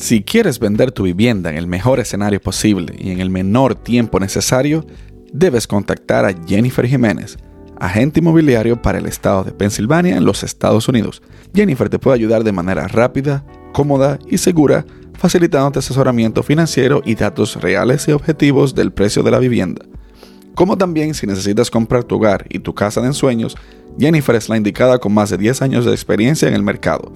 Si quieres vender tu vivienda en el mejor escenario posible y en el menor tiempo necesario, debes contactar a Jennifer Jiménez, agente inmobiliario para el estado de Pensilvania en los Estados Unidos. Jennifer te puede ayudar de manera rápida, cómoda y segura, facilitándote asesoramiento financiero y datos reales y objetivos del precio de la vivienda. Como también si necesitas comprar tu hogar y tu casa de ensueños, Jennifer es la indicada con más de 10 años de experiencia en el mercado.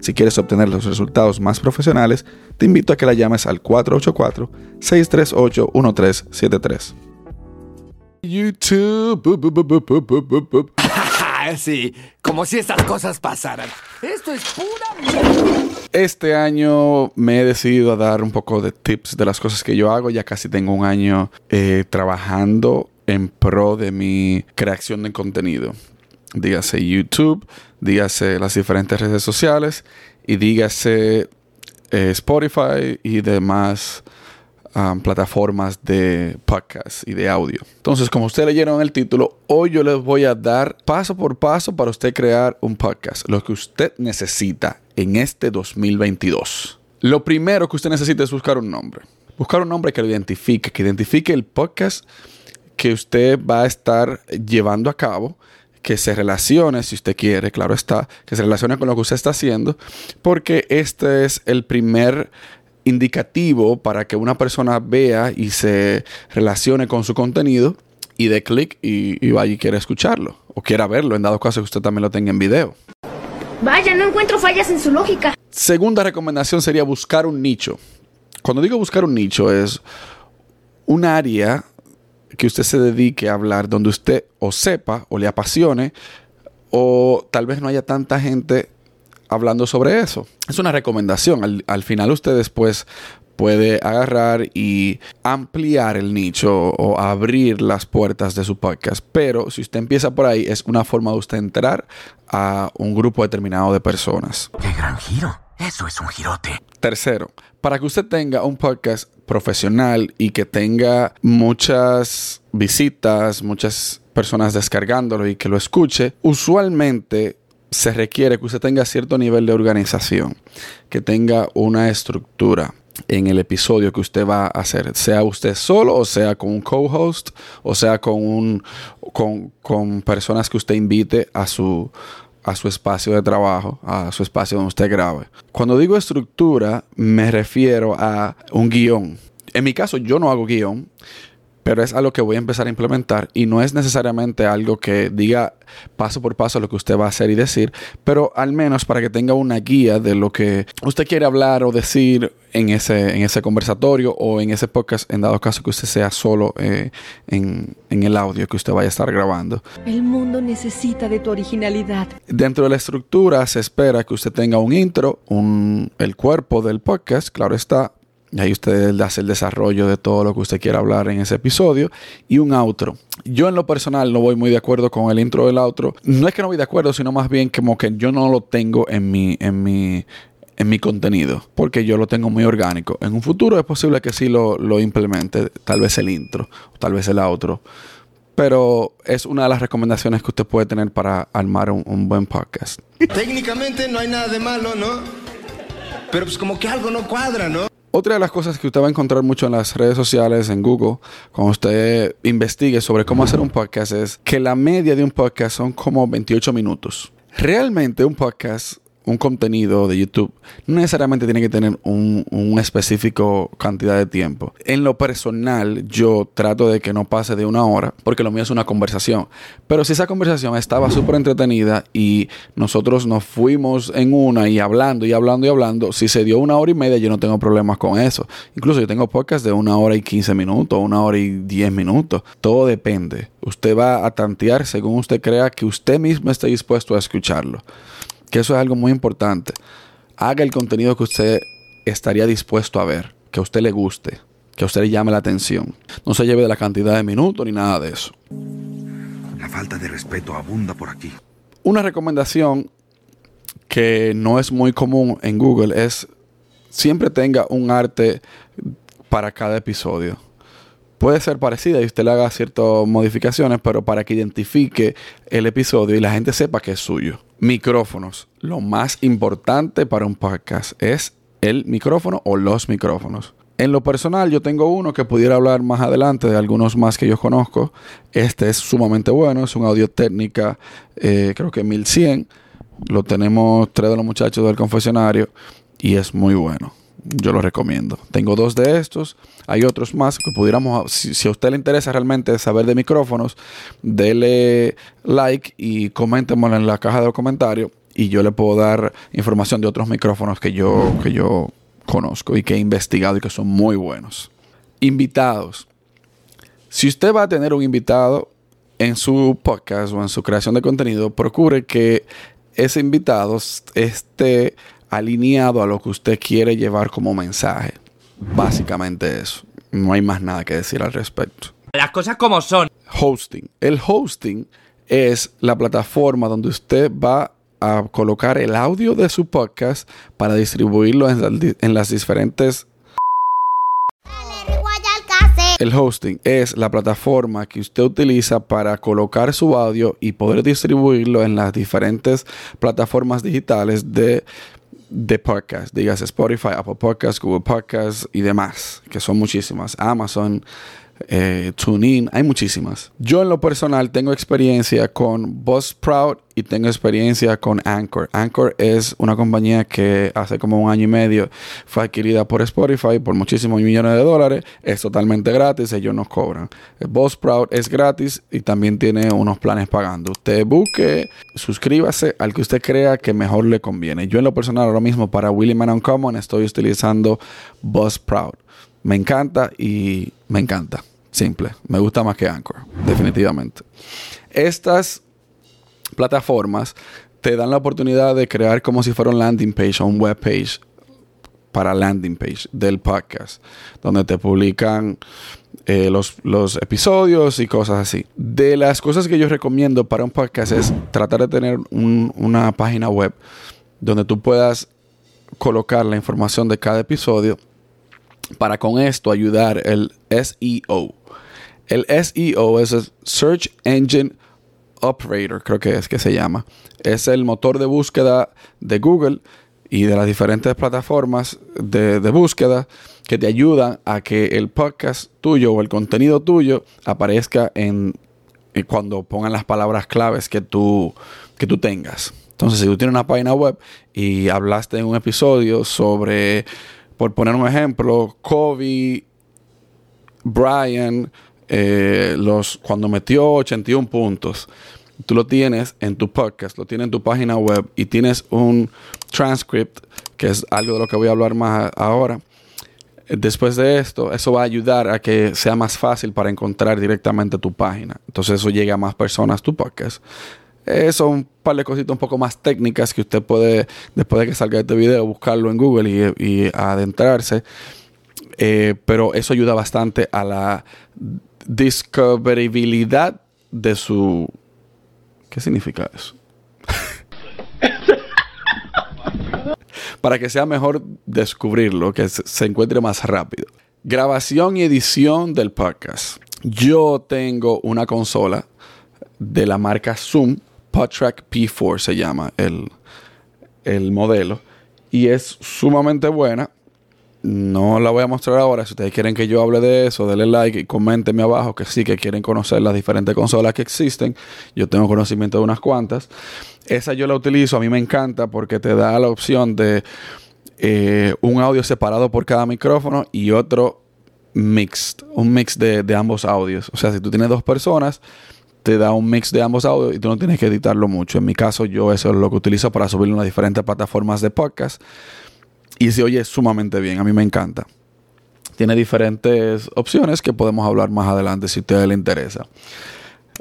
Si quieres obtener los resultados más profesionales, te invito a que la llames al 484-638-1373. YouTube. sí, como si estas cosas pasaran. Esto es pura Este año me he decidido a dar un poco de tips de las cosas que yo hago. Ya casi tengo un año eh, trabajando en pro de mi creación de contenido dígase YouTube, dígase las diferentes redes sociales y dígase eh, Spotify y demás um, plataformas de podcast y de audio. Entonces, como ustedes leyeron el título, hoy yo les voy a dar paso por paso para usted crear un podcast, lo que usted necesita en este 2022. Lo primero que usted necesita es buscar un nombre. Buscar un nombre que lo identifique, que identifique el podcast que usted va a estar llevando a cabo que se relacione, si usted quiere, claro está, que se relacione con lo que usted está haciendo, porque este es el primer indicativo para que una persona vea y se relacione con su contenido y dé clic y, vaya y quiera escucharlo o quiera verlo, en dado caso que usted también lo tenga en video. Vaya, no encuentro fallas en su lógica. Segunda recomendación sería buscar un nicho. Cuando digo buscar un nicho es un área que usted se dedique a hablar donde usted o sepa o le apasione o tal vez no haya tanta gente hablando sobre eso. Es una recomendación. Al, final usted después puede agarrar y ampliar el nicho o abrir las puertas de su podcast. Pero si usted empieza por ahí, es una forma de usted entrar a un grupo determinado de personas. ¡Qué gran giro! Eso es un girote. Tercero, para que usted tenga un podcast profesional y que tenga muchas visitas, muchas personas descargándolo y que lo escuche, usualmente se requiere que usted tenga cierto nivel de organización, que tenga una estructura en el episodio que usted va a hacer, sea usted solo o sea con un co-host o sea con un con, con personas que usted invite a su a su espacio de trabajo, a su espacio donde usted grabe. Cuando digo estructura, me refiero a un guion. En mi caso, yo no hago guion pero es algo que voy a empezar a implementar y no es necesariamente algo que diga paso por paso lo que usted va a hacer y decir, pero al menos para que tenga una guía de lo que usted quiere hablar o decir en ese, en ese conversatorio o en ese podcast, en dado caso que usted sea solo eh, en, el audio que usted vaya a estar grabando. El mundo necesita de tu originalidad. Dentro de la estructura se espera que usted tenga un intro, un, el cuerpo del podcast, claro está, y ahí usted hace el desarrollo de todo lo que usted quiera hablar en ese episodio. Y un outro. Yo en lo personal no voy muy de acuerdo con el intro del outro. No es que no voy de acuerdo, sino más bien como que yo no lo tengo en mi, en mi, en mi contenido. Porque yo lo tengo muy orgánico. En un futuro es posible que sí lo, lo implemente. Tal vez el intro. Tal vez el outro. Pero es una de las recomendaciones que usted puede tener para armar un, un buen podcast. Técnicamente no hay nada de malo, ¿no? Pero pues como que algo no cuadra, ¿no? Otra de las cosas que usted va a encontrar mucho en las redes sociales, en Google, cuando usted investigue sobre cómo hacer un podcast, es que la media de un podcast son como 28 minutos. Realmente un podcast un contenido de YouTube no necesariamente tiene que tener un, un, específico cantidad de tiempo. En lo personal, yo trato de que no pase de una hora, porque lo mío es una conversación. Pero si esa conversación estaba súper entretenida y nosotros nos fuimos en una y hablando y hablando y hablando, si se dio una hora y media, yo no tengo problemas con eso. Incluso yo tengo podcasts de una hora y quince minutos, una hora y diez minutos. Todo depende. Usted va a tantear según usted crea que usted mismo esté dispuesto a escucharlo que eso es algo muy importante. Haga el contenido que usted estaría dispuesto a ver, que a usted le guste, que a usted le llame la atención. No se lleve de la cantidad de minutos ni nada de eso. La falta de respeto abunda por aquí. Una recomendación que no es muy común en Google es siempre tenga un arte para cada episodio puede ser parecida y usted le haga ciertas modificaciones, pero para que identifique el episodio y la gente sepa que es suyo. Micrófonos. Lo más importante para un podcast es el micrófono o los micrófonos. En lo personal, yo tengo uno que pudiera hablar más adelante de algunos más que yo conozco. Este es sumamente bueno, es un audio técnica, eh, creo que 1100. Lo tenemos tres de los muchachos del confesionario y es muy bueno. Yo lo recomiendo. Tengo dos de estos. Hay otros más que pudiéramos, si, a usted le interesa realmente saber de micrófonos, dele like y coméntemelo en la caja de comentarios y yo le puedo dar información de otros micrófonos que yo, que yo conozco y que he investigado y que son muy buenos. Invitados. Si usted va a tener un invitado en su podcast o en su creación de contenido, procure que ese invitado esté alineado a lo que usted quiere llevar como mensaje. Básicamente eso. No hay más nada que decir al respecto. Las cosas como son. Hosting. El hosting es la plataforma donde usted va a colocar el audio de su podcast para distribuirlo en, en las diferentes el hosting es la plataforma que usted utiliza para colocar su audio y poder distribuirlo en las diferentes plataformas digitales de, de podcast. Dígase Spotify, Apple Podcasts, Google Podcasts y demás, que son muchísimas. Amazon, eh, TuneIn, hay muchísimas. Yo en lo personal tengo experiencia con Buzzsprout y tengo experiencia con Anchor. Anchor es una compañía que hace como un año y medio fue adquirida por Spotify por muchísimos millones de dólares. Es totalmente gratis, ellos nos cobran. Buzzsprout es gratis y también tiene unos planes pagando. Usted busque, suscríbase al que usted crea que mejor le conviene. Yo en lo personal ahora mismo para Willy Man Uncommon estoy utilizando Buzzsprout. Me encanta y me encanta. Simple. Me gusta más que Anchor, definitivamente. Estas plataformas te dan la oportunidad de crear como si fuera un landing page o un web page para landing page del podcast, donde te publican eh, los, los, episodios y cosas así. De las cosas que yo recomiendo para un podcast es tratar de tener un, una página web donde tú puedas colocar la información de cada episodio para con esto ayudar el SEO. El SEO es el Search Engine Operator, creo que es que se llama. Es el motor de búsqueda de Google y de las diferentes plataformas de, búsqueda que te ayudan a que el podcast tuyo o el contenido tuyo aparezca en, cuando pongan las palabras claves que tú, que tú tengas. Entonces, si tú tienes una página web y hablaste en un episodio sobre por poner un ejemplo, Kobe Bryant, eh, los, cuando metió 81 puntos, tú lo tienes en tu podcast, lo tienes en tu página web y tienes un transcript, que es algo de lo que voy a hablar más ahora. Después de esto, eso va a ayudar a que sea más fácil para encontrar directamente tu página. Entonces eso llega a más personas tu podcast. Eh, son un par de cositas un poco más técnicas que usted puede, después de que salga este video, buscarlo en Google y, adentrarse. Eh, pero eso ayuda bastante a la discoverabilidad de su... ¿Qué significa eso? Para que sea mejor descubrirlo, que se encuentre más rápido. Grabación y edición del podcast. Yo tengo una consola de la marca Zoom PodTrack P4 se llama el, el modelo. Y es sumamente buena. No la voy a mostrar ahora. Si ustedes quieren que yo hable de eso, denle like y coméntenme abajo que sí que quieren conocer las diferentes consolas que existen. Yo tengo conocimiento de unas cuantas. Esa yo la utilizo, a mí me encanta porque te da la opción de eh, un audio separado por cada micrófono y otro mixed, un mix de, de ambos audios. O sea, si tú tienes dos personas, te da un mix de ambos audios y tú no tienes que editarlo mucho. En mi caso, yo eso es lo que utilizo para subirlo en las diferentes plataformas de podcast. Y se oye sumamente bien, a mí me encanta. Tiene diferentes opciones que podemos hablar más adelante si a usted le interesa.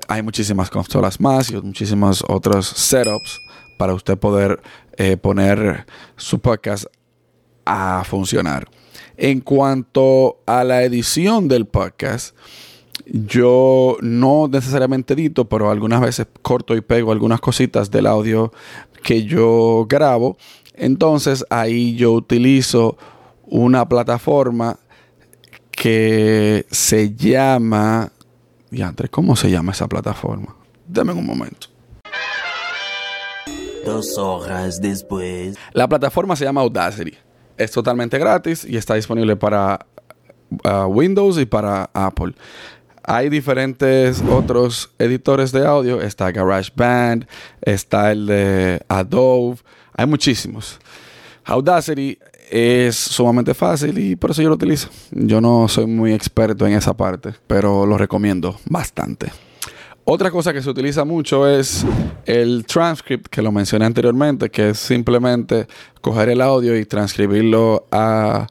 Hay muchísimas consolas más y muchísimos otros setups para usted poder eh, poner su podcast a funcionar. En cuanto a la edición del podcast, yo no necesariamente edito, pero algunas veces corto y pego algunas cositas del audio que yo grabo. Entonces ahí yo utilizo una plataforma que se llama... Diantre, ¿cómo se llama esa plataforma? Dame un momento. Dos horas después. La plataforma se llama Audacity. Es totalmente gratis y está disponible para uh, Windows y para Apple. Hay diferentes otros editores de audio. Está GarageBand, está el de Adobe. Hay muchísimos. Audacity es sumamente fácil y por eso yo lo utilizo. Yo no soy muy experto en esa parte, pero lo recomiendo bastante. Otra cosa que se utiliza mucho es el transcript, que lo mencioné anteriormente, que es simplemente coger el audio y transcribirlo a,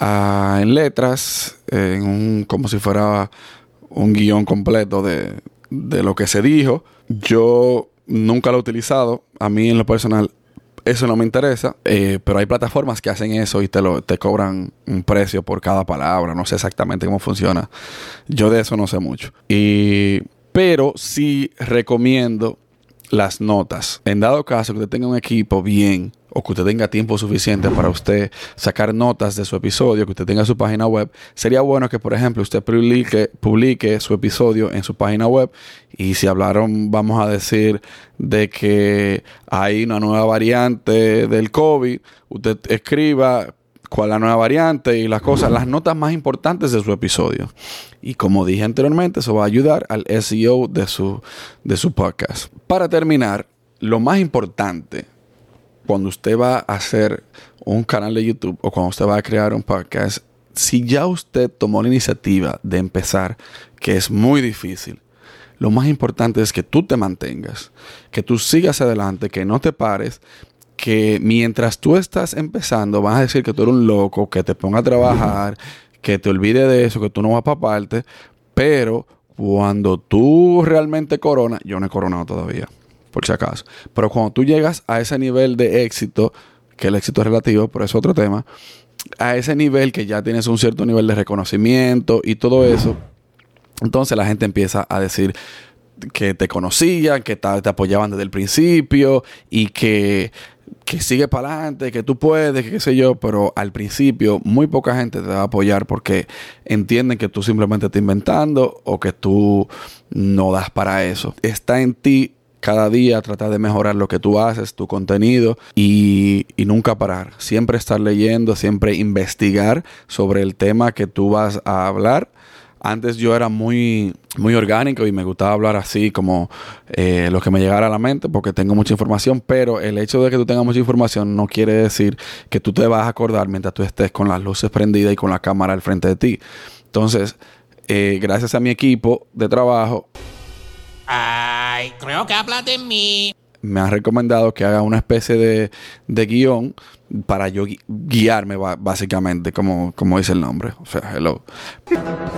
en letras, en un, como si fuera un guion completo de, de lo que se dijo. Yo nunca lo he utilizado. A mí en lo personal eso no me interesa, eh, pero hay plataformas que hacen eso y te, lo, te cobran un precio por cada palabra. No sé exactamente cómo funciona. Yo de eso no sé mucho. Y, pero sí recomiendo las notas. En dado caso que usted tenga un equipo bien o que usted tenga tiempo suficiente para usted sacar notas de su episodio, que usted tenga su página web, sería bueno que, por ejemplo, usted publique, publique su episodio en su página web y si hablaron, vamos a decir, de que hay una nueva variante del COVID, usted escriba cuál la nueva variante y las cosas, las notas más importantes de su episodio. Y como dije anteriormente, eso va a ayudar al SEO de su, de su podcast. Para terminar, lo más importante cuando usted va a hacer un canal de YouTube o cuando usted va a crear un podcast, si ya usted tomó la iniciativa de empezar, que es muy difícil, lo más importante es que tú te mantengas, que tú sigas adelante, que no te pares, que mientras tú estás empezando vas a decir que tú eres un loco, que te ponga a trabajar, que te olvide de eso, que tú no vas para parte, pero cuando tú realmente coronas, yo no he coronado todavía, por si acaso. Pero cuando tú llegas a ese nivel de éxito, que el éxito es relativo, pero es otro tema, a ese nivel que ya tienes un cierto nivel de reconocimiento y todo eso, entonces la gente empieza a decir que te conocían, que te, apoyaban desde el principio y que, que sigue para adelante, que tú puedes, que qué sé yo, pero al principio muy poca gente te va a apoyar porque entienden que tú simplemente estás inventando o que tú no das para eso. Está en ti cada día tratar de mejorar lo que tú haces, tu contenido y, nunca parar. Siempre estar leyendo, siempre investigar sobre el tema que tú vas a hablar. Antes yo era muy, muy orgánico y me gustaba hablar así como eh, lo que me llegara a la mente porque tengo mucha información, pero el hecho de que tú tengas mucha información no quiere decir que tú te vas a acordar mientras tú estés con las luces prendidas y con la cámara al frente de ti. Entonces, eh, gracias a mi equipo de trabajo, Ay, creo que habla de mí. Me han recomendado que haga una especie de, de guion para yo guiarme básicamente, como, como dice el nombre. O sea, hello.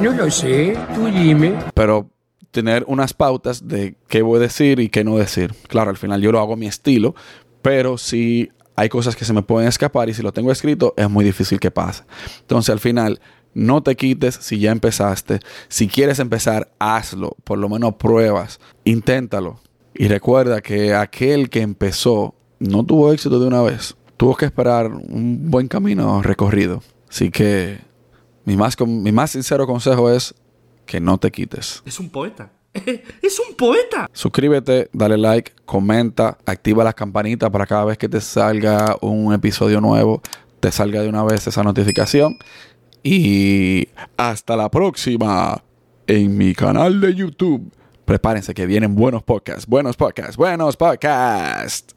No lo sé, tú dime. Pero tener unas pautas de qué voy a decir y qué no decir. Claro, al final yo lo hago a mi estilo, pero si hay cosas que se me pueden escapar y si lo tengo escrito es muy difícil que pase. Entonces al final no te quites si ya empezaste. Si quieres empezar, hazlo. Por lo menos pruebas. Inténtalo. Y recuerda que aquel que empezó no tuvo éxito de una vez. Tuvo que esperar un buen camino recorrido. Así que mi más, mi más sincero consejo es que no te quites. Es un poeta. Es un poeta. Suscríbete, dale like, comenta, activa la campanita para cada vez que te salga un episodio nuevo, te salga de una vez esa notificación. Y hasta la próxima en mi canal de YouTube. Prepárense que vienen buenos podcasts, buenos podcasts, buenos podcasts.